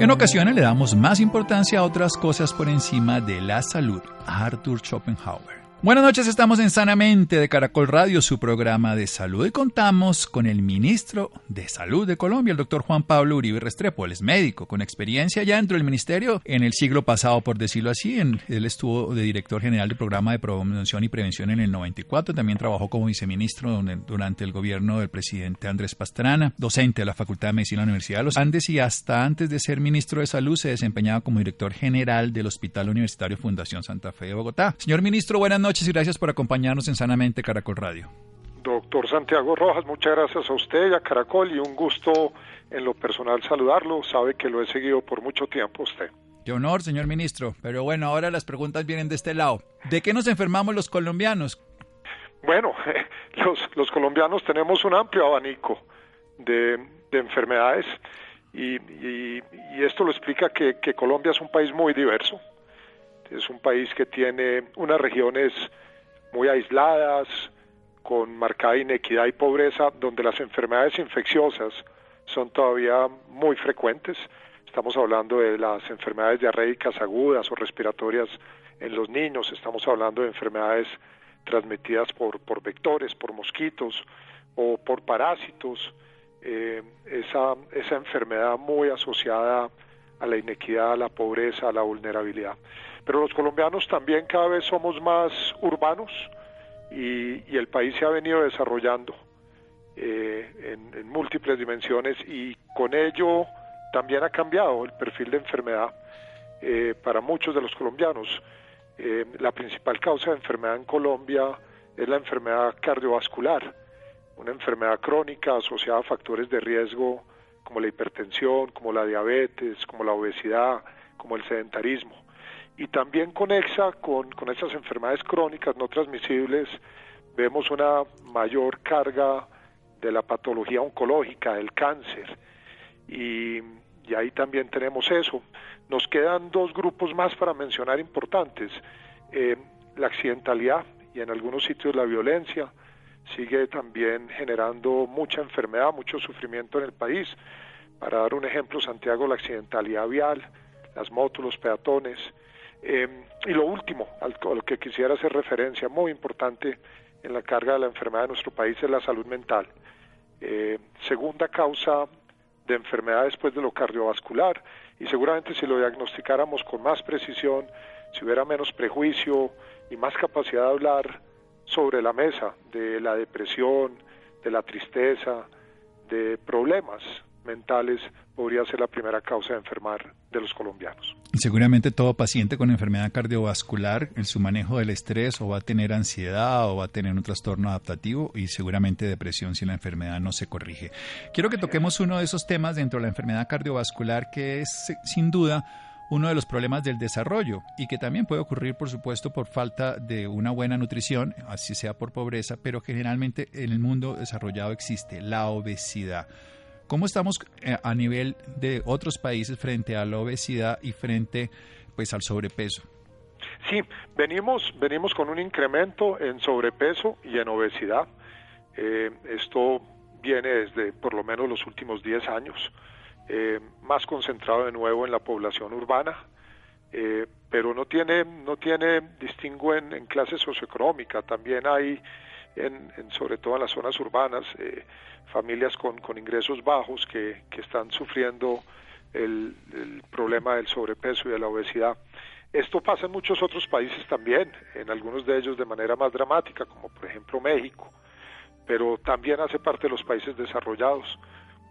En ocasiones le damos más importancia a otras cosas por encima de la salud. Arthur Schopenhauer. Buenas noches, estamos en Sanamente de Caracol Radio, su programa de salud, y contamos con el ministro de Salud de Colombia, el doctor Juan Pablo Uribe Restrepo. Él es médico, con experiencia ya dentro del ministerio en el siglo pasado, por decirlo así. él estuvo de director general del programa de promoción y prevención en el 94. También trabajó como viceministro durante el gobierno del presidente Andrés Pastrana, docente de la Facultad de Medicina de la Universidad de los Andes y hasta antes de ser ministro de Salud se desempeñaba como director general del Hospital Universitario Fundación Santa Fe de Bogotá. Señor ministro, buenas noches noches y gracias por acompañarnos en Sanamente Caracol Radio. Doctor Santiago Rojas, muchas gracias a usted y a Caracol y un gusto en lo personal saludarlo. Sabe que lo he seguido por mucho tiempo usted. Qué honor, señor ministro. Pero bueno, ahora las preguntas vienen de este lado. ¿De qué nos enfermamos los colombianos? Bueno, los, los colombianos tenemos un amplio abanico de, de enfermedades y, y, y, esto lo explica que, que Colombia es un país muy diverso es un país que tiene unas regiones muy aisladas, con marcada inequidad y pobreza, donde las enfermedades infecciosas son todavía muy frecuentes. Estamos hablando de las enfermedades diarreicas agudas o respiratorias en los niños, estamos hablando de enfermedades transmitidas por, vectores, por mosquitos o por parásitos. Eh, esa enfermedad muy asociada a la inequidad, a la pobreza, a la vulnerabilidad. Pero los colombianos también cada vez somos más urbanos y, el país se ha venido desarrollando eh, en, múltiples dimensiones y con ello también ha cambiado el perfil de enfermedad eh, para muchos de los colombianos. Eh, la principal causa de enfermedad en Colombia es la enfermedad cardiovascular, una enfermedad crónica asociada a factores de riesgo como la hipertensión, como la diabetes, como la obesidad, como el sedentarismo y también conexa con, con esas enfermedades crónicas no transmisibles, vemos una mayor carga de la patología oncológica, del cáncer, y, y, ahí también tenemos eso. Nos quedan dos grupos más para mencionar importantes, eh, la accidentalidad y en algunos sitios la violencia sigue también generando mucha enfermedad, mucho sufrimiento en el país. Para dar un ejemplo, Santiago, la accidentalidad vial, las motos, los peatones, eh, y lo último, al, que quisiera hacer referencia, muy importante en la carga de la enfermedad de nuestro país, es la salud mental. Eh, segunda causa de enfermedad después de lo cardiovascular y seguramente si lo diagnosticáramos con más precisión, si hubiera menos prejuicio y más capacidad de hablar sobre la mesa de la depresión, de la tristeza, de problemas podría ser la primera causa de enfermar de los colombianos. Seguramente todo paciente con enfermedad cardiovascular en su manejo del estrés o va a tener ansiedad o va a tener un trastorno adaptativo y seguramente depresión si la enfermedad no se corrige. Quiero que toquemos uno de esos temas dentro de la enfermedad cardiovascular que es sin duda uno de los problemas del desarrollo y que también puede ocurrir, por supuesto, por falta de una buena nutrición, así sea por pobreza, pero generalmente en el mundo desarrollado existe la obesidad. ¿Cómo estamos eh, a nivel de otros países frente a la obesidad y frente pues al sobrepeso? Sí, venimos, venimos con un incremento en sobrepeso y en obesidad. Eh, esto viene desde por lo menos los últimos 10 años, eh, más concentrado de nuevo en la población urbana, eh, pero no tiene, no tiene distingo en, en clase socioeconómica, también hay, en, sobre todo en las zonas urbanas, familias con, ingresos bajos que, que están sufriendo el, el problema del sobrepeso y de la obesidad. Esto pasa en muchos otros países también, en algunos de ellos de manera más dramática, como por ejemplo México, pero también hace parte de los países desarrollados.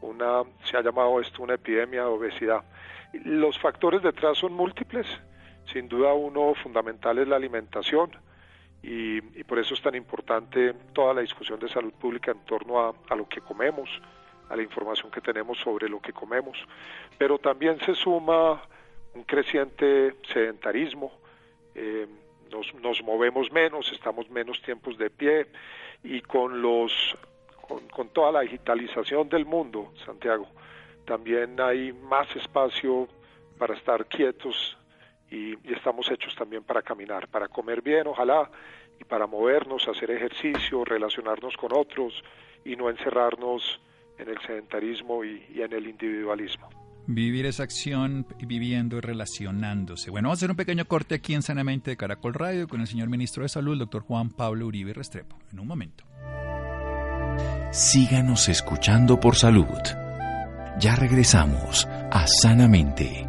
Una, se ha llamado esto una epidemia de obesidad. Los factores detrás son múltiples, sin duda uno fundamental es la alimentación y, por eso es tan importante toda la discusión de salud pública en torno a, lo que comemos, a la información que tenemos sobre lo que comemos, pero también se suma un creciente sedentarismo, eh, nos, movemos menos, estamos menos tiempos de pie y con los con, toda la digitalización del mundo, Santiago, también hay más espacio para estar quietos y, estamos hechos también para caminar, para comer bien, ojalá, y para movernos, hacer ejercicio, relacionarnos con otros y no encerrarnos en el sedentarismo y, en el individualismo. Vivir esa acción viviendo y relacionándose. Bueno, vamos a hacer un pequeño corte aquí en Sanamente de Caracol Radio con el señor ministro de Salud, doctor Juan Pablo Uribe Restrepo. En un momento. Síganos escuchando por salud. Ya regresamos a Sanamente.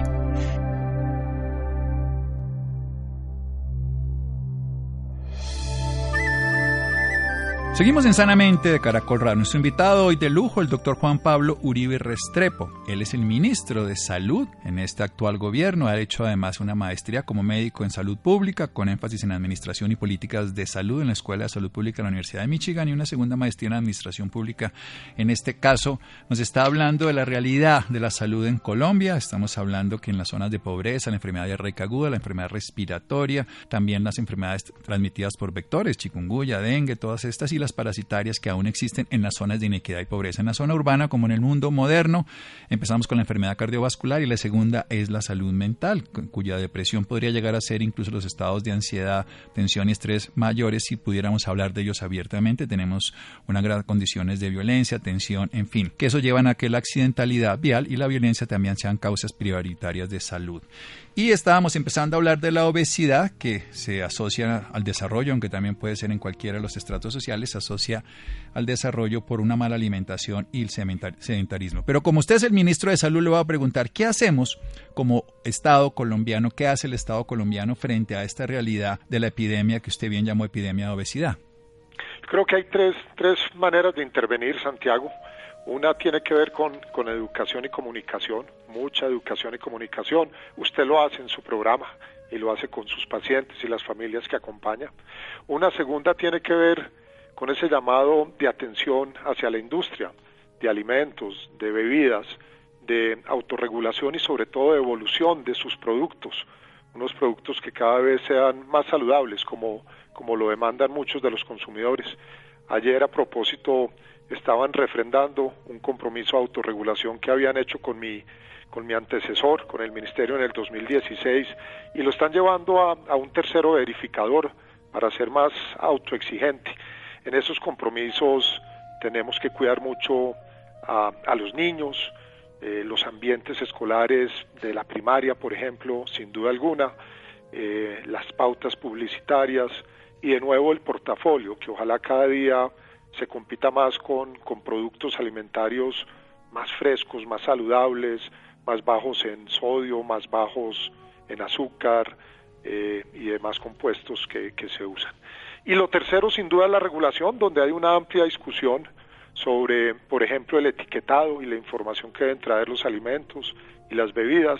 Seguimos en Sanamente de Caracol Radio. Nuestro invitado hoy de lujo, el doctor Juan Pablo Uribe Restrepo. Él es el ministro de Salud en este actual gobierno. Ha hecho además una maestría como médico en salud pública con énfasis en administración y políticas de salud en la Escuela de Salud Pública de la Universidad de Michigan y una segunda maestría en administración pública. En este caso nos está hablando de la realidad de la salud en Colombia. Estamos hablando que en las zonas de pobreza, la enfermedad diarreica aguda, la enfermedad respiratoria, también las enfermedades transmitidas por vectores, chikungunya, dengue, todas estas y las parasitarias que aún existen en las zonas de inequidad y pobreza. En la zona urbana, como en el mundo moderno, empezamos con la enfermedad cardiovascular y la segunda es la salud mental, cuya depresión podría llegar a ser incluso los estados de ansiedad, tensión y estrés mayores si pudiéramos hablar de ellos abiertamente. Tenemos una gran condiciones de violencia, tensión, en fin, que eso llevan a que la accidentalidad vial y la violencia también sean causas prioritarias de salud. Y estábamos empezando a hablar de la obesidad, que se asocia al desarrollo, aunque también puede ser en cualquiera de los estratos sociales, se asocia al desarrollo por una mala alimentación y el sedentarismo. Pero como usted es el ministro de Salud, le voy a preguntar, ¿qué hacemos como Estado colombiano? ¿Qué hace el Estado colombiano frente a esta realidad de la epidemia que usted bien llamó epidemia de obesidad? Creo que hay tres, tres maneras de intervenir, Santiago. Una tiene que ver con, con, educación y comunicación, mucha educación y comunicación. Usted lo hace en su programa y lo hace con sus pacientes y las familias que acompaña. Una segunda tiene que ver con ese llamado de atención hacia la industria, de alimentos, de bebidas, de autorregulación y sobre todo de evolución de sus productos, unos productos que cada vez sean más saludables, como, como lo demandan muchos de los consumidores. Ayer a propósito estaban refrendando un compromiso de autorregulación que habían hecho con mi, con mi antecesor, con el Ministerio en el 2016, y lo están llevando a, un tercero verificador para ser más autoexigente. En esos compromisos tenemos que cuidar mucho a, los niños, eh, los ambientes escolares de la primaria, por ejemplo, sin duda alguna, eh, las pautas publicitarias y de nuevo el portafolio, que ojalá cada día se compita más con productos alimentarios más frescos, más saludables, más bajos en sodio, más bajos en azúcar eh, y demás compuestos que, que se usan. Y lo tercero, sin duda, es la regulación, donde hay una amplia discusión sobre, por ejemplo, el etiquetado y la información que deben traer los alimentos y las bebidas,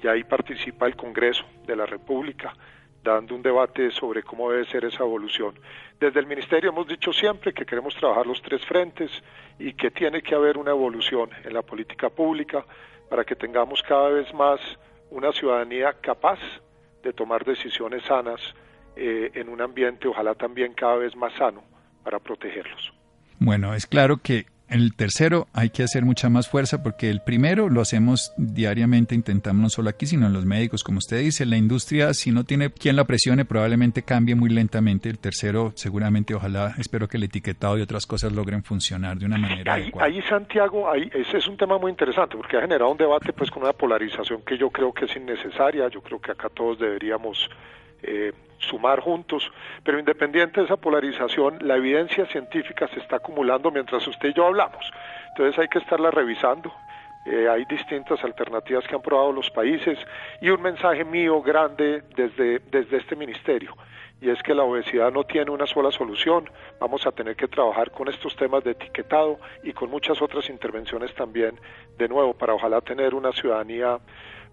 y ahí participa el Congreso de la República, dando un debate sobre cómo debe ser esa evolución. Desde el Ministerio hemos dicho siempre que queremos trabajar los tres frentes y que tiene que haber una evolución en la política pública para que tengamos cada vez más una ciudadanía capaz de tomar decisiones sanas eh, en un ambiente, ojalá también cada vez más sano, para protegerlos. Bueno, es claro que el tercero hay que hacer mucha más fuerza porque el primero lo hacemos diariamente, intentamos no solo aquí, sino en los médicos, como usted dice, la industria si no tiene quien la presione probablemente cambie muy lentamente. El tercero seguramente, ojalá, espero que el etiquetado y otras cosas logren funcionar de una manera ahí, adecuada. Ahí Santiago, ahí, ese es un tema muy interesante porque ha generado un debate pues con una polarización que yo creo que es innecesaria. Yo creo que acá todos deberíamos eh, sumar juntos, pero independiente de esa polarización, la evidencia científica se está acumulando mientras usted y yo hablamos. Entonces hay que estarla revisando. Eh, hay distintas alternativas que han probado los países y un mensaje mío grande desde, desde este ministerio y es que la obesidad no tiene una sola solución. Vamos a tener que trabajar con estos temas de etiquetado y con muchas otras intervenciones también, de nuevo, para ojalá tener una ciudadanía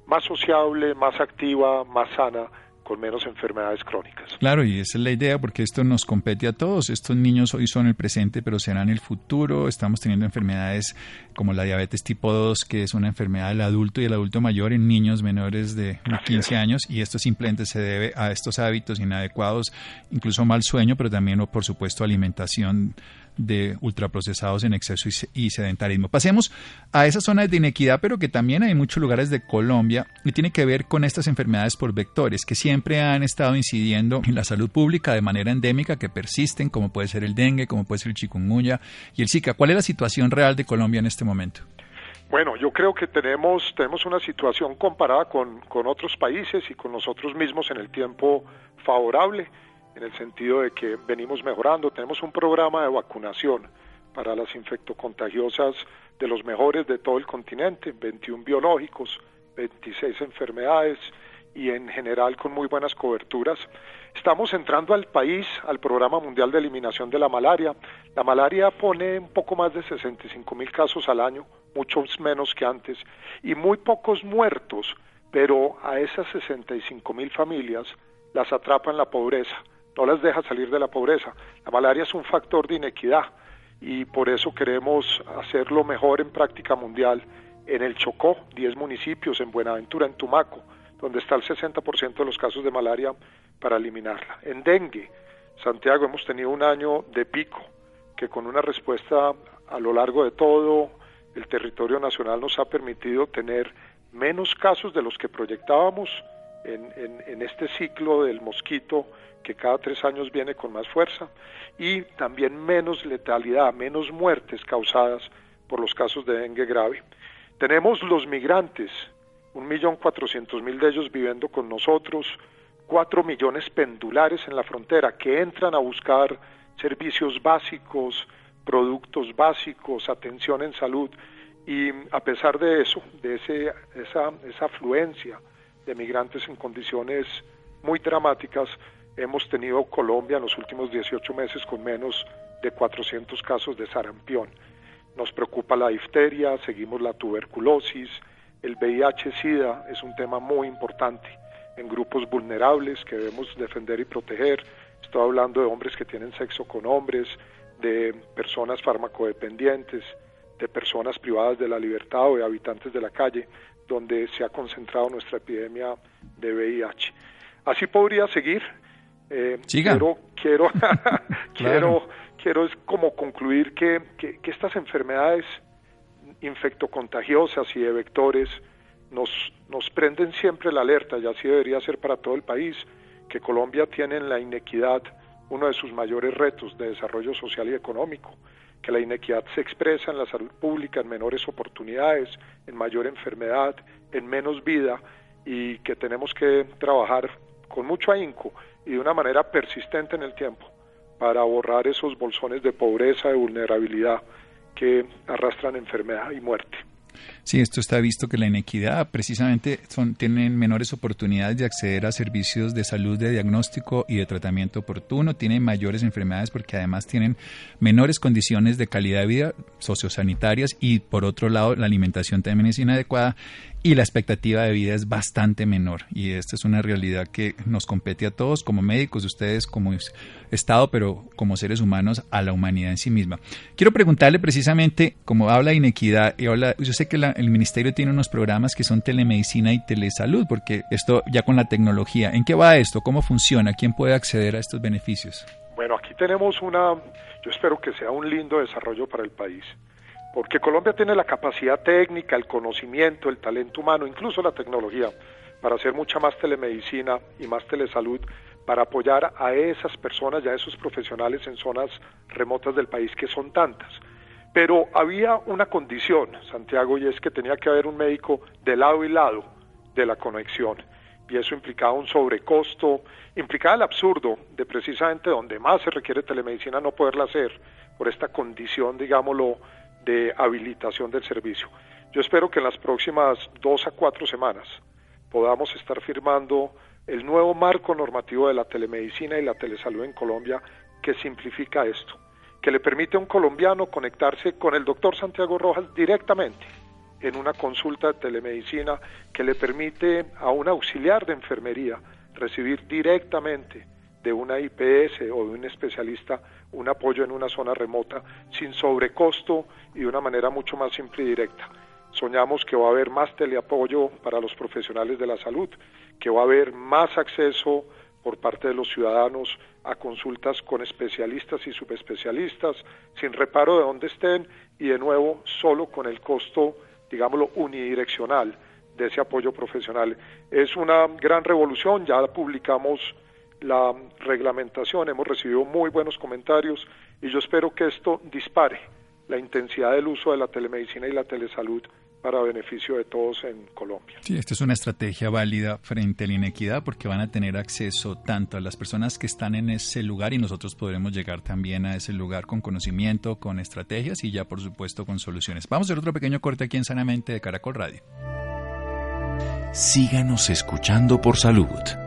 más sociable, más activa, más sana con menos enfermedades crónicas. Claro, y esa es la idea porque esto nos compete a todos. Estos niños hoy son el presente, pero serán el futuro. Estamos teniendo enfermedades como la diabetes tipo 2, que es una enfermedad del adulto y el adulto mayor en niños menores de 15 años, y esto simplemente se debe a estos hábitos inadecuados, incluso mal sueño, pero también, por supuesto, alimentación de ultraprocesados en exceso y sedentarismo. Pasemos a esas zonas de inequidad, pero que también hay muchos lugares de Colombia y tiene que ver con estas enfermedades por vectores que siempre han estado incidiendo en la salud pública de manera endémica, que persisten, como puede ser el dengue, como puede ser el chikungunya y el Zika. ¿Cuál es la situación real de Colombia en este momento? Bueno, yo creo que tenemos, tenemos una situación comparada con, con otros países y con nosotros mismos en el tiempo favorable en el sentido de que venimos mejorando. Tenemos un programa de vacunación para las infectocontagiosas de los mejores de todo el continente, 21 biológicos, 26 enfermedades y en general con muy buenas coberturas. Estamos entrando al país al Programa Mundial de Eliminación de la Malaria. La malaria pone un poco más de 65 mil casos al año, muchos menos que antes, y muy pocos muertos, pero a esas 65 mil familias las atrapa en la pobreza no las deja salir de la pobreza. La malaria es un factor de inequidad y por eso queremos hacerlo mejor en práctica mundial en el Chocó, 10 municipios, en Buenaventura, en Tumaco, donde está el 60% de los casos de malaria para eliminarla. En dengue, Santiago, hemos tenido un año de pico que con una respuesta a lo largo de todo el territorio nacional nos ha permitido tener menos casos de los que proyectábamos en, este ciclo del mosquito que cada tres años viene con más fuerza, y también menos letalidad, menos muertes causadas por los casos de dengue grave. Tenemos los migrantes, un millón cuatrocientos mil de ellos viviendo con nosotros, cuatro millones pendulares en la frontera que entran a buscar servicios básicos, productos básicos, atención en salud, y a pesar de eso, de ese, esa, esa afluencia de migrantes en condiciones muy dramáticas, hemos tenido Colombia en los últimos 18 meses con menos de 400 casos de sarampión. Nos preocupa la difteria, seguimos la tuberculosis, el VIH-Sida es un tema muy importante en grupos vulnerables que debemos defender y proteger. Estoy hablando de hombres que tienen sexo con hombres, de personas farmacodependientes, de personas privadas de la libertad o de habitantes de la calle, donde se ha concentrado nuestra epidemia de VIH. Así podría seguir. Eh, quiero, quiero, quiero, quiero es como concluir que, que, estas enfermedades infectocontagiosas y de vectores nos, nos prenden siempre la alerta, y así debería ser para todo el país, que Colombia tiene en la inequidad uno de sus mayores retos de desarrollo social y económico, que la inequidad se expresa en la salud pública, en menores oportunidades, en mayor enfermedad, en menos vida, y que tenemos que trabajar con mucho ahínco y de una manera persistente en el tiempo para borrar esos bolsones de pobreza, de vulnerabilidad que arrastran enfermedad y muerte. Sí, esto está visto que la inequidad precisamente son, tienen menores oportunidades de acceder a servicios de salud de diagnóstico y de tratamiento oportuno, tienen mayores enfermedades porque además tienen menores condiciones de calidad de vida sociosanitarias y por otro lado la alimentación también es inadecuada y la expectativa de vida es bastante menor. Y esta es una realidad que nos compete a todos como médicos, ustedes como Estado, pero como seres humanos, a la humanidad en sí misma. Quiero preguntarle precisamente, como habla de inequidad, y habla, yo sé que el Ministerio tiene unos programas que son telemedicina y telesalud, porque esto ya con la tecnología, ¿en qué va esto? ¿Cómo funciona? ¿Quién puede acceder a estos beneficios? Bueno, aquí tenemos una, yo espero que sea un lindo desarrollo para el país porque Colombia tiene la capacidad técnica, el conocimiento, el talento humano, incluso la tecnología, para hacer mucha más telemedicina y más telesalud, para apoyar a esas personas y a esos profesionales en zonas remotas del país que son tantas. Pero había una condición, Santiago, y es que tenía que haber un médico de lado y lado de la conexión. Y eso implicaba un sobrecosto, implicaba el absurdo de precisamente donde más se requiere telemedicina no poderla hacer por esta condición, digámoslo, de habilitación del servicio. Yo espero que en las próximas dos a cuatro semanas podamos estar firmando el nuevo marco normativo de la telemedicina y la telesalud en Colombia que simplifica esto, que le permite a un colombiano conectarse con el doctor Santiago Rojas directamente en una consulta de telemedicina, que le permite a un auxiliar de enfermería recibir directamente de una IPS o de un especialista un apoyo en una zona remota sin sobrecosto y de una manera mucho más simple y directa. Soñamos que va a haber más teleapoyo para los profesionales de la salud, que va a haber más acceso por parte de los ciudadanos a consultas con especialistas y subespecialistas, sin reparo de dónde estén y de nuevo solo con el costo, digámoslo, unidireccional de ese apoyo profesional. Es una gran revolución, ya publicamos la reglamentación, hemos recibido muy buenos comentarios y yo espero que esto dispare la intensidad del uso de la telemedicina y la telesalud para beneficio de todos en Colombia. Sí, esta es una estrategia válida frente a la inequidad porque van a tener acceso tanto a las personas que están en ese lugar y nosotros podremos llegar también a ese lugar con conocimiento, con estrategias y ya por supuesto con soluciones. Vamos a hacer otro pequeño corte aquí en Sanamente de Caracol Radio. Síganos escuchando por salud.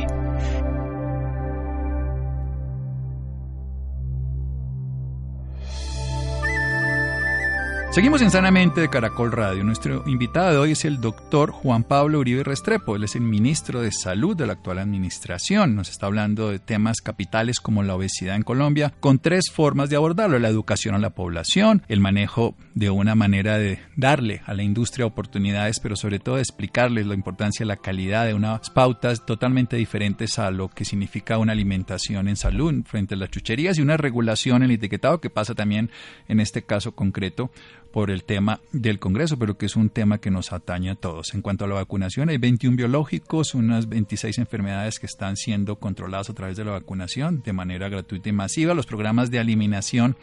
Seguimos en Sanamente de Caracol Radio. Nuestro invitado de hoy es el doctor Juan Pablo Uribe Restrepo. Él es el ministro de Salud de la actual administración. Nos está hablando de temas capitales como la obesidad en Colombia, con tres formas de abordarlo. La educación a la población, el manejo de una manera de darle a la industria oportunidades, pero sobre todo de explicarles la importancia de la calidad de unas pautas totalmente diferentes a lo que significa una alimentación en salud frente a las chucherías y una regulación en el etiquetado que pasa también en este caso concreto por el tema del Congreso, pero que es un tema que nos atañe a todos. En cuanto a la vacunación, hay 21 biológicos, unas 26 enfermedades que están siendo controladas a través de la vacunación de manera gratuita y masiva. Los programas de eliminación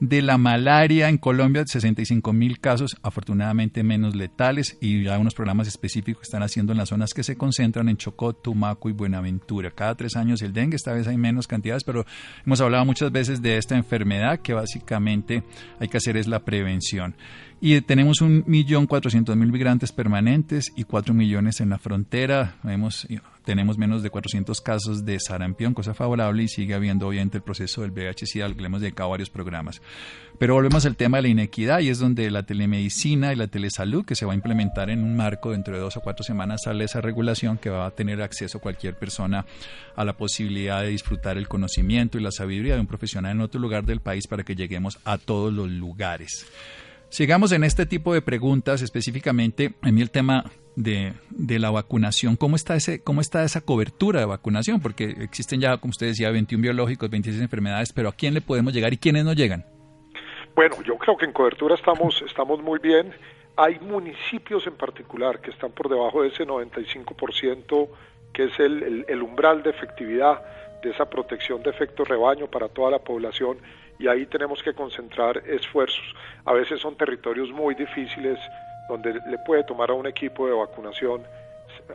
de la malaria en Colombia, 65 mil casos, afortunadamente menos letales, y ya unos programas específicos están haciendo en las zonas que se concentran en Chocó, Tumaco y Buenaventura. Cada tres años el dengue, esta vez hay menos cantidades, pero hemos hablado muchas veces de esta enfermedad que básicamente hay que hacer es la prevención. Y tenemos un millón cuatrocientos mil migrantes permanentes y cuatro millones en la frontera. Tenemos menos de 400 casos de sarampión, cosa favorable, y sigue habiendo obviamente el proceso del VIH-Sida, al que le hemos dedicado varios programas. Pero volvemos al tema de la inequidad, y es donde la telemedicina y la telesalud, que se va a implementar en un marco dentro de dos o cuatro semanas, sale esa regulación que va a tener acceso cualquier persona a la posibilidad de disfrutar el conocimiento y la sabiduría de un profesional en otro lugar del país para que lleguemos a todos los lugares. Sigamos en este tipo de preguntas, específicamente en el tema de, de, la vacunación. ¿Cómo está, ese, ¿Cómo está esa cobertura de vacunación? Porque existen ya, como usted decía, 21 biológicos, 26 enfermedades, pero ¿a quién le podemos llegar y quiénes no llegan? Bueno, yo creo que en cobertura estamos, estamos muy bien. Hay municipios en particular que están por debajo de ese 95%, que es el, el umbral de efectividad de esa protección de efecto rebaño para toda la población y ahí tenemos que concentrar esfuerzos. A veces son territorios muy difíciles donde le puede tomar a un equipo de vacunación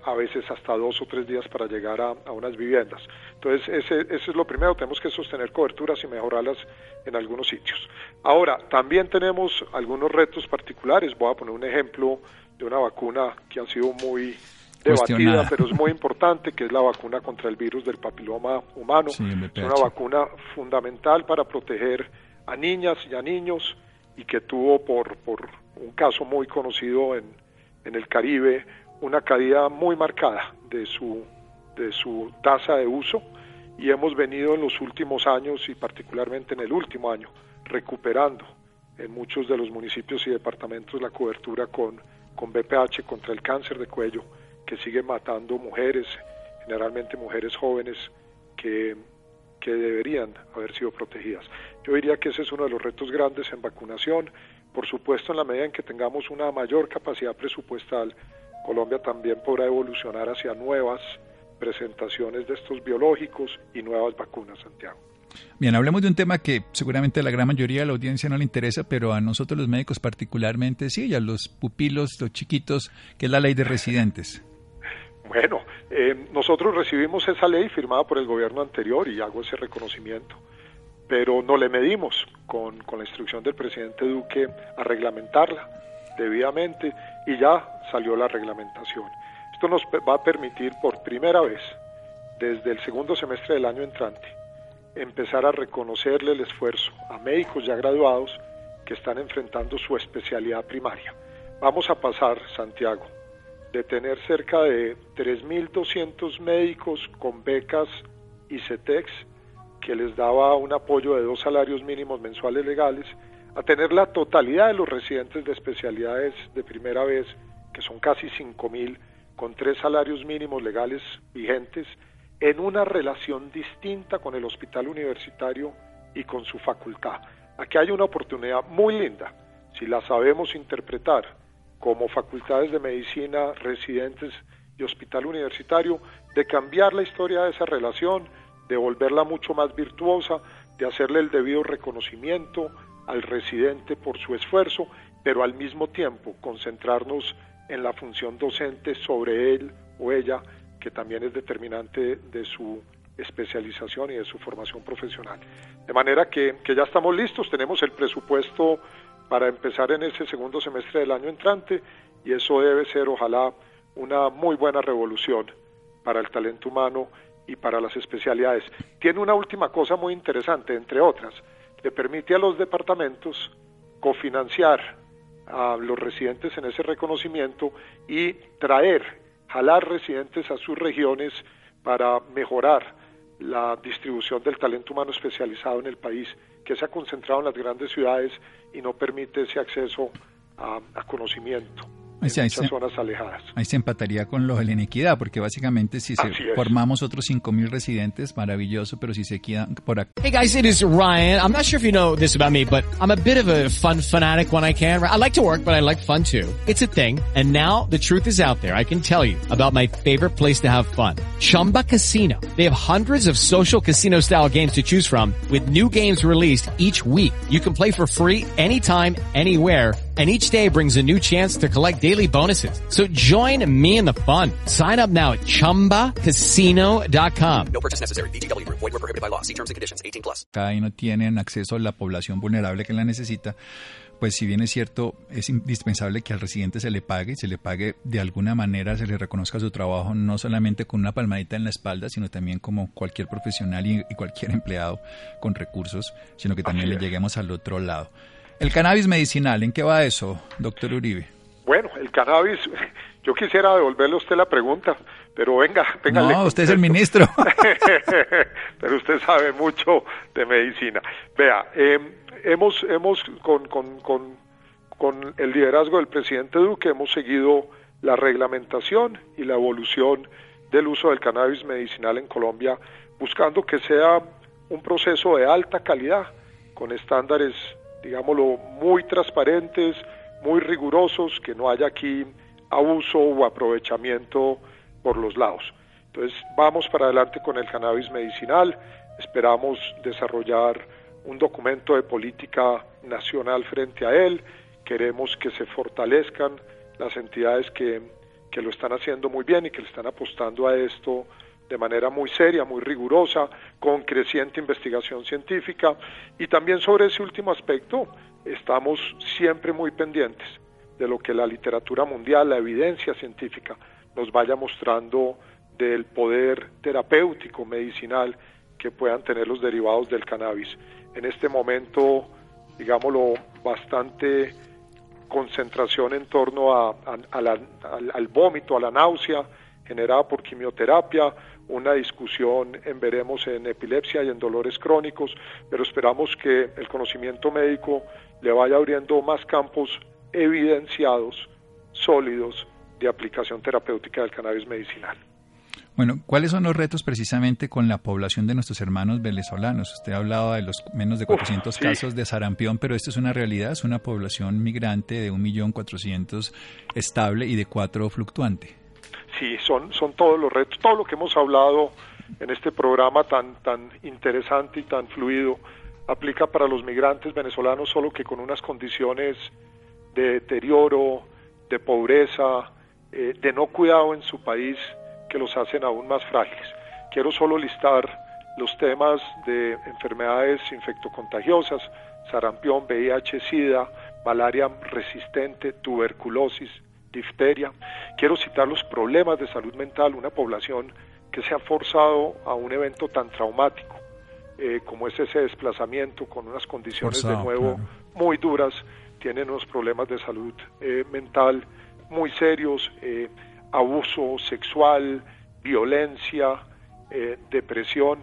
a veces hasta dos o tres días para llegar a, unas viviendas. Entonces, ese, ese, es lo primero, tenemos que sostener coberturas y mejorarlas en algunos sitios. Ahora, también tenemos algunos retos particulares, voy a poner un ejemplo de una vacuna que han sido muy debatida, pero es muy importante, que es la vacuna contra el virus del papiloma humano. es una vacuna fundamental para proteger a niñas y a niños y que tuvo por, por un caso muy conocido en, en el Caribe una caída muy marcada de su, de su tasa de uso y hemos venido en los últimos años y particularmente en el último año recuperando en muchos de los municipios y departamentos la cobertura con, con BPH contra el cáncer de cuello sigue matando mujeres, generalmente mujeres jóvenes que, que deberían haber sido protegidas. Yo diría que ese es uno de los retos grandes en vacunación. Por supuesto, en la medida en que tengamos una mayor capacidad presupuestal, Colombia también podrá evolucionar hacia nuevas presentaciones de estos biológicos y nuevas vacunas, Santiago. Bien, hablemos de un tema que seguramente a la gran mayoría de la audiencia no le interesa, pero a nosotros los médicos particularmente sí, y a los pupilos, los chiquitos, que es la ley de residentes. Bueno, eh, nosotros recibimos esa ley firmada por el gobierno anterior y hago ese reconocimiento, pero no le medimos con, con la instrucción del presidente Duque a reglamentarla debidamente y ya salió la reglamentación. Esto nos va a permitir por primera vez, desde el segundo semestre del año entrante, empezar a reconocerle el esfuerzo a médicos ya graduados que están enfrentando su especialidad primaria. Vamos a pasar, Santiago, de tener cerca de 3.200 médicos con becas y CETEX, que les daba un apoyo de dos salarios mínimos mensuales legales, a tener la totalidad de los residentes de especialidades de primera vez, que son casi 5.000, con tres salarios mínimos legales vigentes, en una relación distinta con el hospital universitario y con su facultad. Aquí hay una oportunidad muy linda, si la sabemos interpretar como facultades de medicina, residentes y hospital universitario, de cambiar la historia de esa relación, de volverla mucho más virtuosa, de hacerle el debido reconocimiento al residente por su esfuerzo, pero al mismo tiempo concentrarnos en la función docente sobre él o ella que también es determinante de su especialización y de su formación profesional. De manera que, ya estamos listos, tenemos el presupuesto para empezar en ese segundo semestre del año entrante y eso debe ser ojalá una muy buena revolución para el talento humano y para las especialidades. Tiene una última cosa muy interesante, entre otras, le permite a los departamentos cofinanciar a los residentes en ese reconocimiento y traer jalar residentes a sus regiones para mejorar la distribución del talento humano especializado en el país, que se ha concentrado en las grandes ciudades y no permite ese acceso a, conocimiento en muchas zonas alejadas. Ahí se empataría con lo de la inequidad, porque básicamente si se formamos otros 5.000 residentes, maravilloso, pero si se quedan por acá. Hey guys, it is Ryan. I'm not sure if you know this about me, but I'm a bit of a fun fanatic when I can. I like to work, but I like fun too. It's a thing. And now the truth is out there. I can tell you about my favorite place to have fun. Chumba Casino. They have hundreds of social casino style games to choose from with new games released each week. You can play for free anytime, anywhere and each day brings a new chance to collect daily bonuses. So join me in the fun. Sign up now at ChumbaCasino.com. No purchase necessary. BGW. Void were prohibited by law. See terms and conditions. 18 plus. Cada no tienen acceso a la población vulnerable que la necesita. Pues si bien es cierto, es indispensable que al residente se le pague y se le pague de alguna manera, se le reconozca su trabajo, no solamente con una palmadita en la espalda, sino también como cualquier profesional y, y cualquier empleado con recursos, sino que también le lleguemos al otro lado. El cannabis medicinal, ¿en qué va eso, doctor Uribe? Bueno, el cannabis, yo quisiera devolverle a usted la pregunta, pero venga, venga. No, usted es el ministro. pero usted sabe mucho de medicina. Vea, eh, hemos, hemos con, con, con, con el liderazgo del presidente Duque, hemos seguido la reglamentación y la evolución del uso del cannabis medicinal en Colombia, buscando que sea un proceso de alta calidad, con estándares digámoslo, muy transparentes, muy rigurosos, que no haya aquí abuso o aprovechamiento por los lados. Entonces vamos para adelante con el cannabis medicinal, esperamos desarrollar un documento de política nacional frente a él, queremos que se fortalezcan las entidades que, que lo están haciendo muy bien y que le están apostando a esto de manera muy seria, muy rigurosa, con creciente investigación científica. Y también sobre ese último aspecto estamos siempre muy pendientes de lo que la literatura mundial, la evidencia científica nos vaya mostrando del poder terapéutico, medicinal que puedan tener los derivados del cannabis. En este momento, digámoslo, bastante concentración en torno a, al, vómito, a la náusea generada por quimioterapia, una discusión en veremos en epilepsia y en dolores crónicos, pero esperamos que el conocimiento médico le vaya abriendo más campos evidenciados, sólidos, de aplicación terapéutica del cannabis medicinal. Bueno, ¿cuáles son los retos precisamente con la población de nuestros hermanos venezolanos? Usted ha hablado de los menos de 400 casos de sarampión, pero esto es una realidad, es una población migrante de 1.400.000 estable y de 4 fluctuante. Sí, son, todos los retos, todo lo que hemos hablado en este programa tan, tan interesante y tan fluido aplica para los migrantes venezolanos, solo que con unas condiciones de deterioro, de pobreza, eh, de no cuidado en su país que los hacen aún más frágiles. Quiero solo listar los temas de enfermedades infectocontagiosas, sarampión, VIH, SIDA, malaria resistente, tuberculosis, difteria. Quiero citar los problemas de salud mental, una población que se ha forzado a un evento tan traumático eh, como es ese desplazamiento con unas condiciones de nuevo muy duras, tienen unos problemas de salud eh, mental muy serios, eh, abuso sexual, violencia, depresión.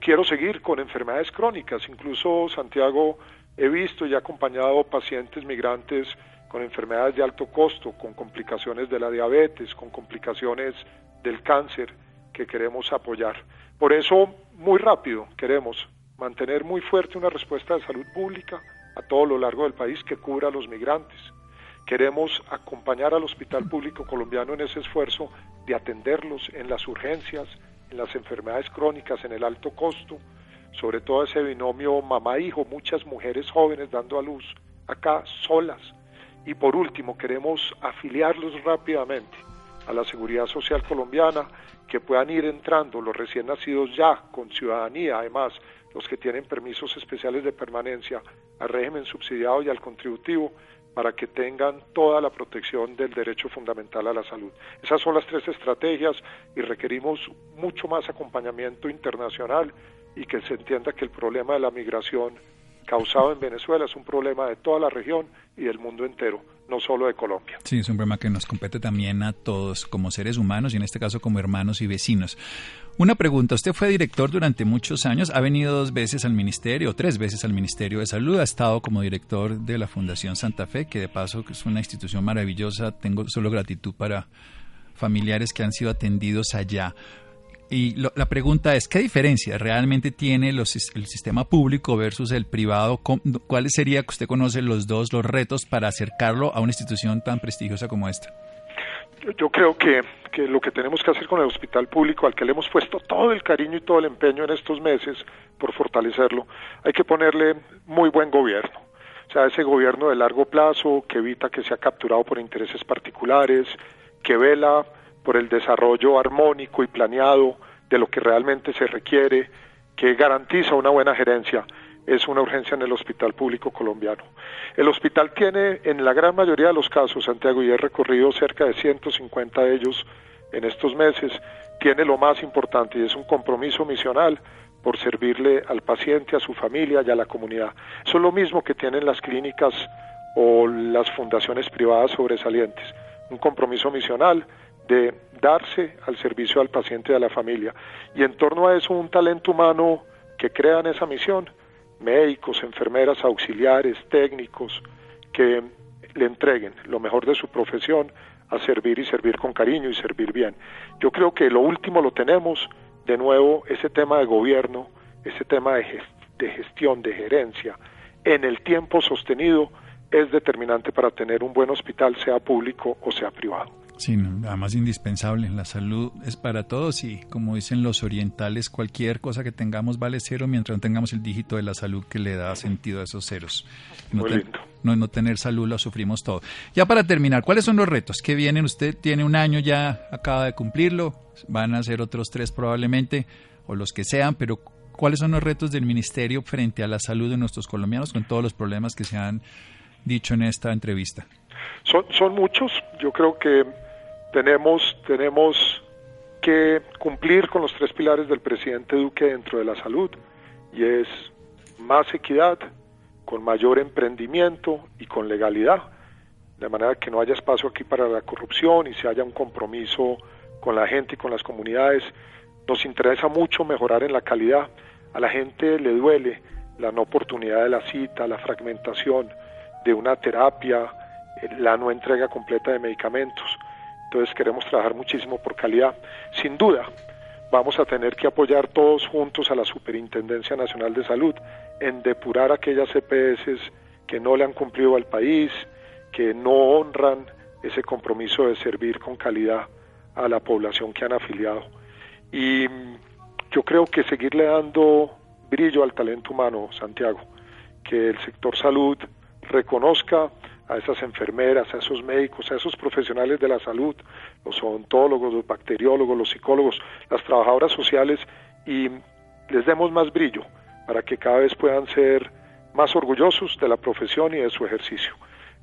Quiero seguir con enfermedades crónicas, incluso Santiago he visto y he acompañado pacientes migrantes con enfermedades de alto costo, con complicaciones de la diabetes, con complicaciones del cáncer que queremos apoyar. Por eso, muy rápido, queremos mantener muy fuerte una respuesta de salud pública a todo lo largo del país que cubra a los migrantes Queremos acompañar al Hospital Público Colombiano en ese esfuerzo de atenderlos en las urgencias, en las enfermedades crónicas, en el alto costo, sobre todo ese binomio mamá-hijo, muchas mujeres jóvenes dando a luz acá solas. Y por último, queremos afiliarlos rápidamente a la Seguridad Social colombiana, que puedan ir entrando los recién nacidos ya con ciudadanía, además los que tienen permisos especiales de permanencia al régimen subsidiado y al contributivo, para que tengan toda la protección del derecho fundamental a la salud. Esas son las tres estrategias y requerimos mucho más acompañamiento internacional y que se entienda que el problema de la migración causado en Venezuela es un problema de toda la región y del mundo entero, no solo de Colombia. Sí, es un problema que nos compete también a todos como seres humanos y en este caso como hermanos y vecinos. Una pregunta, usted fue director durante muchos años, ha venido dos veces al Ministerio, tres veces al Ministerio de Salud, ha estado como director de la Fundación Santa Fe, que de paso es una institución maravillosa, tengo solo gratitud para familiares que han sido atendidos allá. Y la pregunta es, ¿qué diferencia realmente tiene el sistema público versus el privado? ¿Cuáles sería que usted conoce los dos, los retos para acercarlo a una institución tan prestigiosa como esta? Yo creo que, que lo que tenemos que hacer con el hospital público, al que le hemos puesto todo el cariño y todo el empeño en estos meses por fortalecerlo, hay que ponerle muy buen gobierno. O sea, ese gobierno de largo plazo que evita que sea capturado por intereses particulares, que vela por el desarrollo armónico y planeado de lo que realmente se requiere, que garantiza una buena gerencia, es una urgencia en el hospital público colombiano. El hospital tiene, en la gran mayoría de los casos, Santiago, y he recorrido cerca de 150 de ellos en estos meses, tiene lo más importante y es un compromiso misional por servirle al paciente, a su familia y a la comunidad. Eso es lo mismo que tienen las clínicas o las fundaciones privadas sobresalientes. Un compromiso misional de darse al servicio al paciente y a la familia. Y en torno a eso un talento humano que crea en esa misión, médicos, enfermeras, auxiliares, técnicos, que le entreguen lo mejor de su profesión a servir y servir con cariño y servir bien. Yo creo que lo último lo tenemos, de nuevo, ese tema de gobierno, ese tema de, de gestión, de gerencia, en el tiempo sostenido es determinante para tener un buen hospital, sea público o sea privado. Sí, además indispensable. La salud es para todos y como dicen los orientales, cualquier cosa que tengamos vale cero mientras no tengamos el dígito de la salud que le da sentido a esos ceros. No, no, no, tener salud lo sufrimos todo. Ya para terminar, ¿cuáles son los retos que vienen? Usted tiene un año ya, acaba de cumplirlo, van a ser otros tres probablemente, o los que sean, pero ¿cuáles son los retos del Ministerio frente a la salud de nuestros colombianos con todos los problemas que se han dicho en esta entrevista? Son, son muchos, yo creo que tenemos, tenemos que cumplir con los tres pilares del presidente Duque dentro de la salud y es más equidad, con mayor emprendimiento y con legalidad, de manera que no haya espacio aquí para la corrupción y se haya un compromiso con la gente y con las comunidades. Nos interesa mucho mejorar en la calidad. A la gente le duele la no oportunidad de la cita, la fragmentación de una terapia, la no entrega completa de medicamentos. Entonces queremos trabajar muchísimo por calidad. Sin duda, vamos a tener que apoyar todos juntos a la Superintendencia Nacional de Salud en depurar aquellas EPS que no le han cumplido al país, que no honran ese compromiso de servir con calidad a la población que han afiliado. Y yo creo que seguirle dando brillo al talento humano, Santiago, que el sector salud reconozca a esas enfermeras, a esos médicos, a esos profesionales de la salud, los odontólogos, los bacteriólogos, los psicólogos, las trabajadoras sociales y les demos más brillo para que cada vez puedan ser más orgullosos de la profesión y de su ejercicio.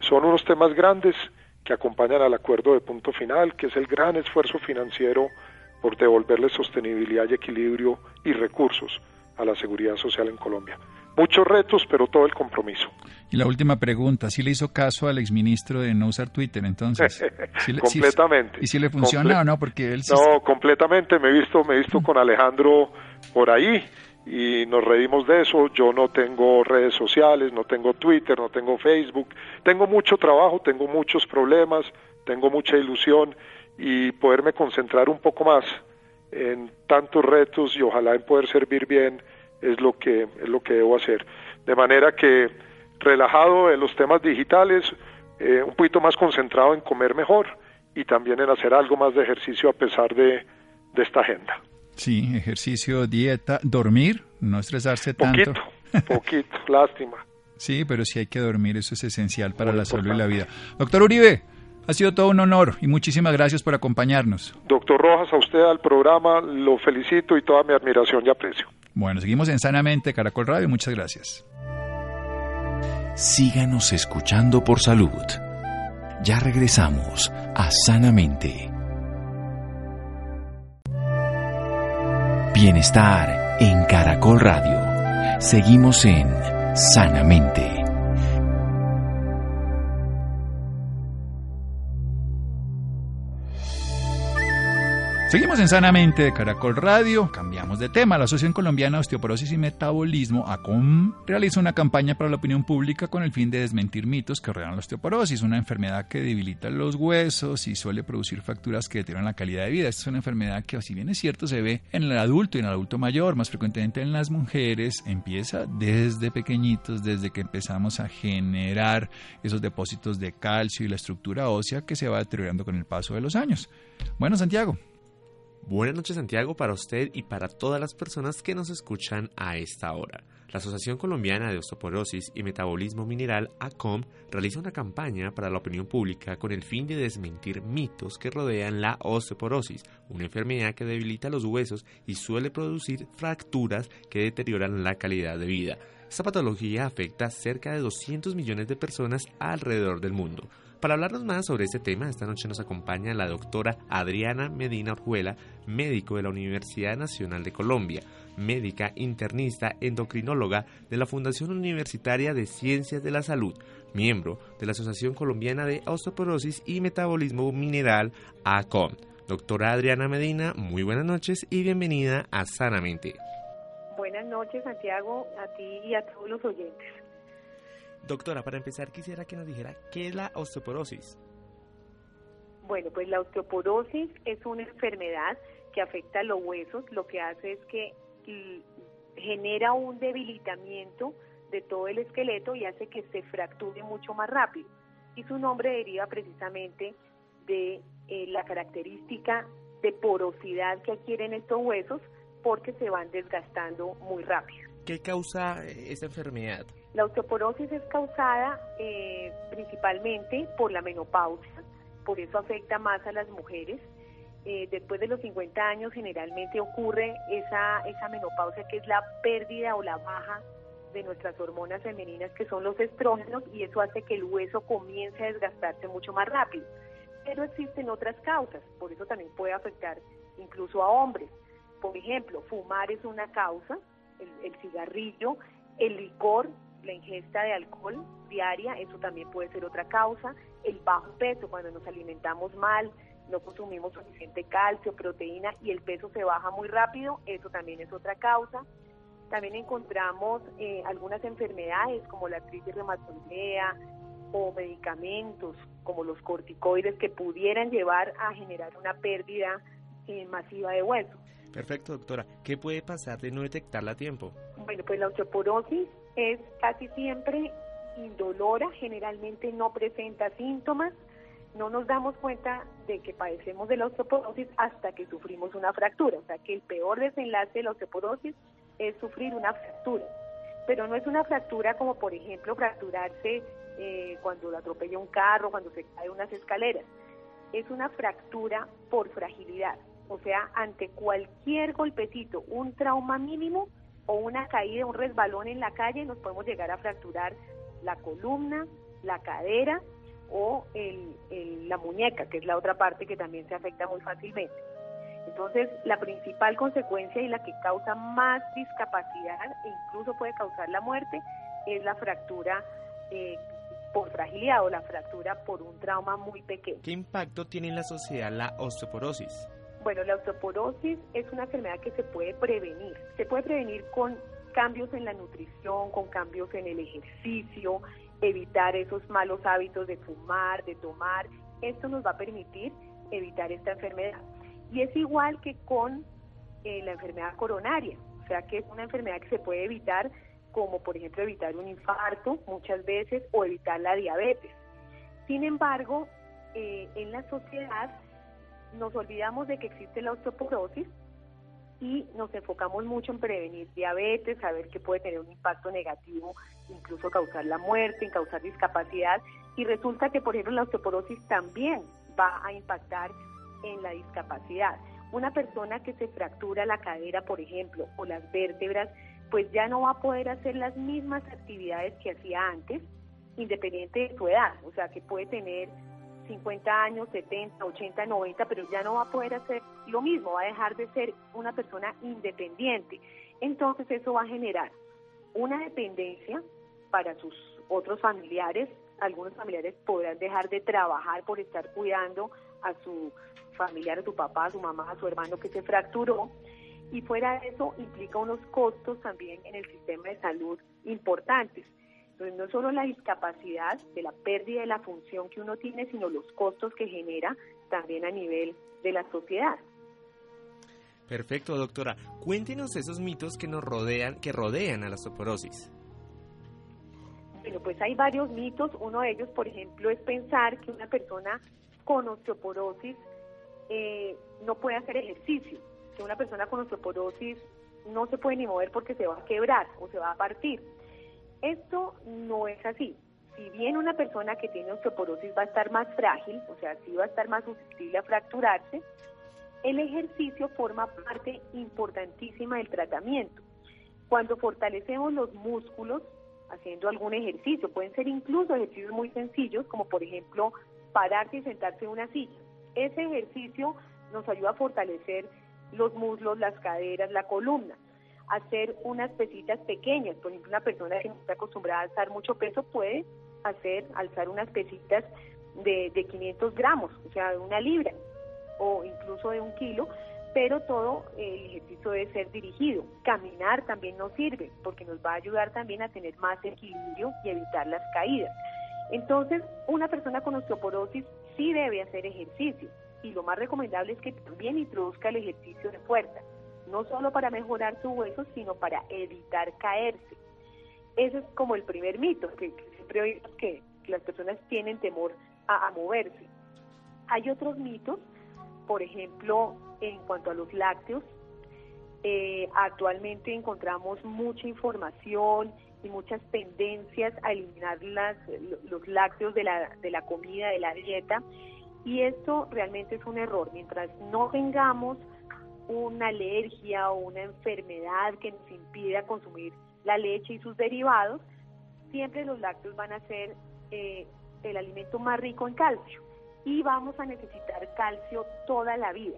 Son unos temas grandes que acompañan al acuerdo de punto final, que es el gran esfuerzo financiero por devolverle sostenibilidad y equilibrio y recursos a la seguridad social en Colombia muchos retos, pero todo el compromiso. Y la última pregunta, ¿sí le hizo caso al exministro de no usar Twitter entonces? completamente. ¿Y si le funciona o no? Porque él No, completamente, me he visto, me he visto con Alejandro por ahí y nos reímos de eso. Yo no tengo redes sociales, no tengo Twitter, no tengo Facebook. Tengo mucho trabajo, tengo muchos problemas, tengo mucha ilusión y poderme concentrar un poco más en tantos retos y ojalá en poder servir bien es lo que es lo que debo hacer. De manera que relajado en los temas digitales, eh, un poquito más concentrado en comer mejor y también en hacer algo más de ejercicio a pesar de, de esta agenda. Sí, ejercicio, dieta, dormir, no estresarse tanto. Poquito, poquito, lástima. Sí, pero sí hay que dormir, eso es esencial para la salud y la vida. Doctor Uribe, ha sido todo un honor y muchísimas gracias por acompañarnos. Doctor Rojas, a usted al programa lo felicito y toda mi admiración y aprecio. Bueno, seguimos en Sanamente Caracol Radio. Muchas gracias. Síganos escuchando por salud. Ya regresamos a Sanamente. Bienestar en Caracol Radio. Seguimos en Sanamente. Seguimos en Sanamente de Caracol Radio, cambiamos de tema. La Asociación Colombiana de Osteoporosis y Metabolismo, ACOM, realiza una campaña para la opinión pública con el fin de desmentir mitos que rodean la osteoporosis, una enfermedad que debilita los huesos y suele producir fracturas que deterioran la calidad de vida. Esta es una enfermedad que, si bien es cierto, se ve en el adulto y en el adulto mayor, más frecuentemente en las mujeres, empieza desde pequeñitos, desde que empezamos a generar esos depósitos de calcio y la estructura ósea que se va deteriorando con el paso de los años. Bueno, Santiago, Buenas noches Santiago para usted y para todas las personas que nos escuchan a esta hora. La Asociación Colombiana de Osteoporosis y Metabolismo Mineral, ACOM, realiza una campaña para la opinión pública con el fin de desmentir mitos que rodean la osteoporosis, una enfermedad que debilita los huesos y suele producir fracturas que deterioran la calidad de vida. Esta patología afecta a cerca de 200 millones de personas alrededor del mundo. Para hablarnos más sobre este tema, esta noche nos acompaña la doctora Adriana Medina Orjuela, médico de la Universidad Nacional de Colombia, médica internista endocrinóloga de la Fundación Universitaria de Ciencias de la Salud, miembro de la Asociación Colombiana de Osteoporosis y Metabolismo Mineral, ACOM. Doctora Adriana Medina, muy buenas noches y bienvenida a Sanamente. Buenas noches, Santiago, a ti y a todos los oyentes. Doctora, para empezar quisiera que nos dijera qué es la osteoporosis. Bueno, pues la osteoporosis es una enfermedad que afecta a los huesos, lo que hace es que genera un debilitamiento de todo el esqueleto y hace que se fracture mucho más rápido. Y su nombre deriva precisamente de eh, la característica de porosidad que adquieren estos huesos porque se van desgastando muy rápido. ¿Qué causa eh, esta enfermedad? La osteoporosis es causada eh, principalmente por la menopausia, por eso afecta más a las mujeres. Eh, después de los 50 años generalmente ocurre esa, esa menopausia que es la pérdida o la baja de nuestras hormonas femeninas que son los estrógenos y eso hace que el hueso comience a desgastarse mucho más rápido. pero existen otras causas, por eso también puede afectar incluso a hombres. Por ejemplo, fumar es una causa, el, el cigarrillo, el licor, la ingesta de alcohol diaria, eso también puede ser otra causa, el bajo peso, cuando nos alimentamos mal, no consumimos suficiente calcio, proteína y el peso se baja muy rápido, eso también es otra causa. También encontramos eh, algunas enfermedades como la artritis reumatoidea o medicamentos como los corticoides que pudieran llevar a generar una pérdida eh, masiva de hueso. Perfecto, doctora. ¿Qué puede pasar de no detectarla a tiempo? Bueno, pues la osteoporosis es casi siempre indolora, generalmente no presenta síntomas. No nos damos cuenta de que padecemos de la osteoporosis hasta que sufrimos una fractura. O sea que el peor desenlace de la osteoporosis es sufrir una fractura. Pero no es una fractura como, por ejemplo, fracturarse eh, cuando lo atropella un carro, cuando se cae unas escaleras. Es una fractura por fragilidad. O sea, ante cualquier golpecito, un trauma mínimo o una caída, un resbalón en la calle, nos podemos llegar a fracturar la columna, la cadera o la muñeca, que es la otra parte que también se afecta muy fácilmente. Entonces, la principal consecuencia y la que causa más discapacidad e incluso puede causar la muerte es la fractura eh, por fragilidad o la fractura por un trauma muy pequeño. ¿Qué impacto tiene en la sociedad la osteoporosis? Bueno, la osteoporosis es una enfermedad que se puede prevenir. Se puede prevenir con cambios en la nutrición, con cambios en el ejercicio, evitar esos malos hábitos de fumar, de tomar. Esto nos va a permitir evitar esta enfermedad. Y es igual que con eh, la enfermedad coronaria, o sea que es una enfermedad que se puede evitar como por ejemplo evitar un infarto muchas veces o evitar la diabetes. Sin embargo, eh, en la sociedad nos olvidamos de que existe la osteoporosis y nos enfocamos mucho en prevenir diabetes, saber que puede tener un impacto negativo, incluso causar la muerte, en causar discapacidad, y resulta que, por ejemplo, la osteoporosis también va a impactar en la discapacidad. Una persona que se fractura la cadera, por ejemplo, o las vértebras, pues ya no va a poder hacer las mismas actividades que hacía antes, independiente de su edad, o sea, que puede tener 50 años, 70, 80, 90, pero ya no va a poder hacer lo mismo, va a dejar de ser una persona independiente. Entonces eso va a generar una dependencia para sus otros familiares. Algunos familiares podrán dejar de trabajar por estar cuidando a su familiar, a su papá, a su mamá, a su hermano que se fracturó. Y fuera de eso implica unos costos también en el sistema de salud importantes. Entonces, no solo la discapacidad de la pérdida de la función que uno tiene, sino los costos que genera también a nivel de la sociedad. Perfecto, doctora. Cuéntenos esos mitos que nos rodean, que rodean a la osteoporosis. Bueno, pues hay varios mitos. Uno de ellos, por ejemplo, es pensar que una persona con osteoporosis eh, no puede hacer ejercicio, que una persona con osteoporosis no se puede ni mover porque se va a quebrar o se va a partir. Esto no es así. Si bien una persona que tiene osteoporosis va a estar más frágil, o sea, sí va a estar más susceptible a fracturarse, el ejercicio forma parte importantísima del tratamiento. Cuando fortalecemos los músculos haciendo algún ejercicio, pueden ser incluso ejercicios muy sencillos, como por ejemplo pararse y sentarse en una silla. Ese ejercicio nos ayuda a fortalecer los muslos, las caderas, la columna hacer unas pesitas pequeñas. Por ejemplo, una persona que no está acostumbrada a alzar mucho peso puede hacer, alzar unas pesitas de, de 500 gramos, o sea, de una libra o incluso de un kilo, pero todo el ejercicio debe ser dirigido. Caminar también nos sirve porque nos va a ayudar también a tener más equilibrio y evitar las caídas. Entonces, una persona con osteoporosis sí debe hacer ejercicio y lo más recomendable es que también introduzca el ejercicio de fuerza no solo para mejorar su hueso, sino para evitar caerse. Ese es como el primer mito, que, siempre oímos que, las personas tienen temor a, moverse. Hay otros mitos, por ejemplo, en cuanto a los lácteos, eh, actualmente encontramos mucha información y muchas tendencias a eliminar las, los lácteos de la, de la comida, de la dieta, y esto realmente es un error. Mientras no tengamos una alergia o una enfermedad que nos impida consumir la leche y sus derivados, siempre los lácteos van a ser eh, el alimento más rico en calcio. y vamos a necesitar calcio toda la vida.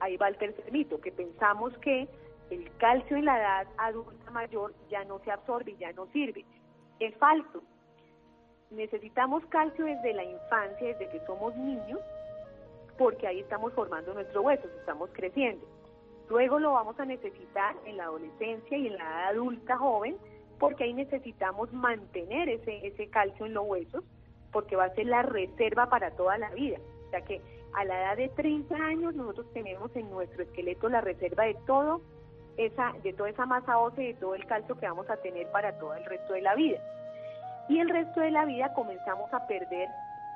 Ahí va el tercer mito, que pensamos que el calcio en la edad adulta mayor ya no se absorbe ya no sirve. Es falso. Necesitamos calcio desde la infancia, desde que somos niños, porque ahí estamos formando nuestros huesos, estamos creciendo. Luego lo vamos a necesitar en la adolescencia y en la edad adulta joven, porque ahí necesitamos mantener ese, ese calcio en los huesos, porque va a ser la reserva para toda la vida. O sea que a la edad de 30 años nosotros tenemos en nuestro esqueleto la reserva de todo esa, de toda esa masa ósea y de todo el calcio que vamos a tener para todo el resto de la vida. Y el resto de la vida comenzamos a perder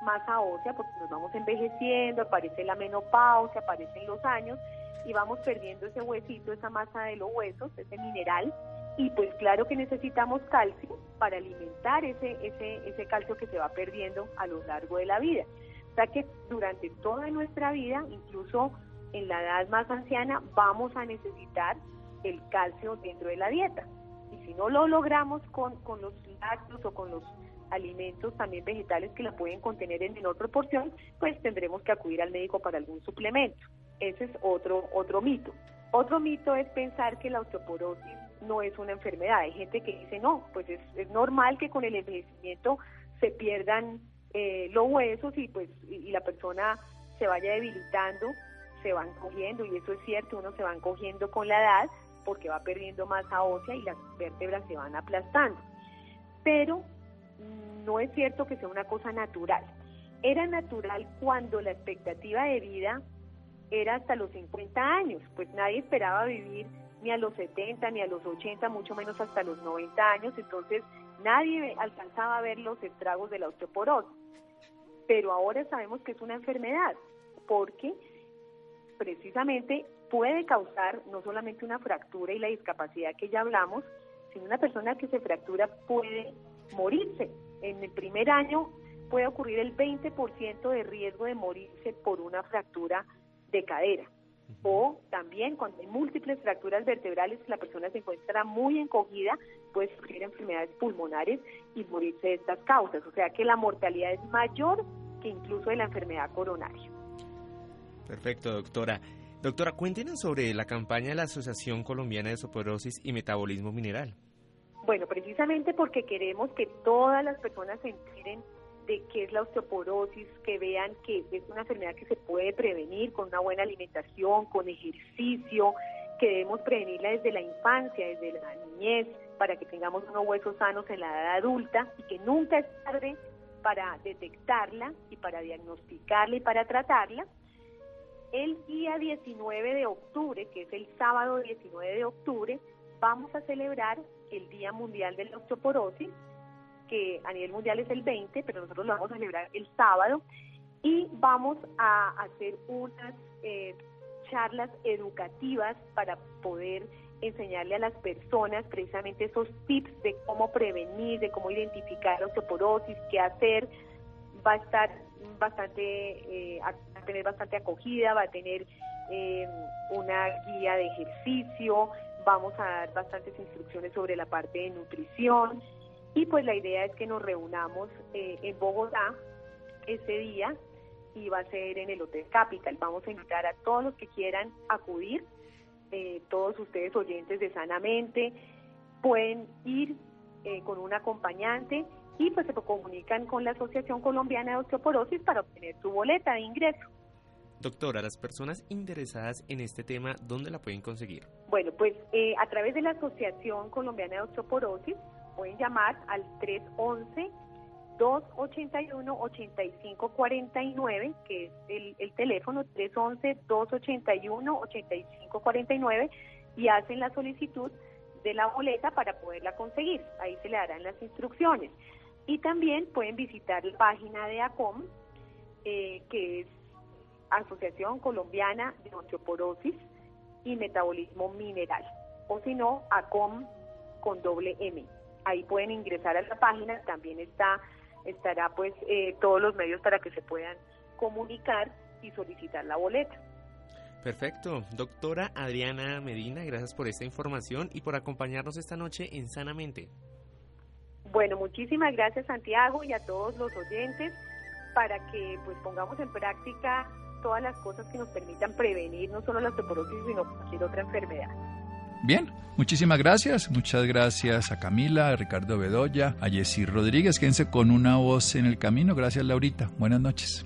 masa ósea porque nos vamos envejeciendo, aparece la menopausia, aparecen los años y vamos perdiendo ese huesito, esa masa de los huesos, ese mineral. Y pues claro que necesitamos calcio para alimentar ese, ese, ese calcio que se va perdiendo a lo largo de la vida. O sea que durante toda nuestra vida, incluso en la edad más anciana, vamos a necesitar el calcio dentro de la dieta. Y si no lo logramos con, con los lácteos o con los alimentos también vegetales que la pueden contener en menor proporción, pues tendremos que acudir al médico para algún suplemento. Ese es otro, otro mito. Otro mito es pensar que la osteoporosis no es una enfermedad. Hay gente que dice, no, pues es, normal que con el envejecimiento se pierdan eh, los huesos y pues y, la persona se vaya debilitando, se van cogiendo, y eso es cierto, uno se van cogiendo con la edad porque va perdiendo masa ósea y las vértebras se van aplastando. Pero no es cierto que sea una cosa natural. Era natural cuando la expectativa de vida era hasta los 50 años, pues nadie esperaba vivir ni a los 70, ni a los 80, mucho menos hasta los 90 años, entonces nadie alcanzaba a ver los estragos de la osteoporosis. Pero ahora sabemos que es una enfermedad, porque precisamente puede causar no solamente una fractura y la discapacidad que ya hablamos, sino una persona que se fractura puede morirse. En el primer año puede ocurrir el 20% de riesgo de morirse por una fractura de cadera. O también cuando hay múltiples fracturas vertebrales, la persona se encuentra muy encogida, puede sufrir enfermedades pulmonares y morirse de estas causas. O sea que la mortalidad es mayor que incluso de la enfermedad coronaria. Perfecto, doctora. Doctora, cuéntenos sobre la campaña de la Asociación Colombiana de Osteoporosis y Metabolismo Mineral. Bueno, precisamente porque queremos que todas las personas se enteren de qué es la osteoporosis, que vean que es una enfermedad que se puede prevenir con una buena alimentación, con ejercicio, que debemos prevenirla desde la infancia, desde la niñez, para que tengamos unos huesos sanos en la edad adulta y que nunca es tarde para detectarla y para diagnosticarla y para tratarla. El día 19 de octubre, que es el sábado 19 de octubre, vamos a celebrar el Día Mundial de la Osteoporosis, que a nivel mundial es el 20, pero nosotros lo vamos a celebrar el sábado, y vamos a hacer unas eh, charlas educativas para poder enseñarle a las personas precisamente esos tips de cómo prevenir, de cómo identificar la osteoporosis, qué hacer. Va a estar bastante, eh, a tener bastante acogida, va a tener eh, una guía de ejercicio, vamos a dar bastantes instrucciones sobre la parte de nutrición y pues la idea es que nos reunamos eh, en Bogotá ese día y va a ser en el Hotel Capital. Vamos a invitar a todos los que quieran acudir, eh, todos ustedes oyentes de Sanamente, pueden ir eh, con un acompañante y pues se comunican con la Asociación Colombiana de Osteoporosis para obtener su boleta de ingreso. Doctora, las personas interesadas en este tema, ¿dónde la pueden conseguir? Bueno, pues eh, a través de la Asociación Colombiana de Osteoporosis pueden llamar al 311 281-8549, que es el, el teléfono 311-281-8549, y hacen la solicitud de la boleta para poderla conseguir. Ahí se le darán las instrucciones. Y también pueden visitar la página de ACOM, eh, que es Asociación Colombiana de Osteoporosis y Metabolismo Mineral, o si no, ACOM con doble M. Ahí pueden ingresar a la página, también está estará pues eh, todos los medios para que se puedan comunicar y solicitar la boleta. Perfecto. Doctora Adriana Medina, gracias por esta información y por acompañarnos esta noche en Sanamente. Bueno, muchísimas gracias Santiago y a todos los oyentes para que pues pongamos en práctica todas las cosas que nos permitan prevenir no solo la osteoporosis, sino cualquier otra enfermedad. Bien, muchísimas gracias. Muchas gracias a Camila, a Ricardo Bedoya, a Jessy Rodríguez. Quédense con una voz en el camino. Gracias, Laurita. Buenas noches.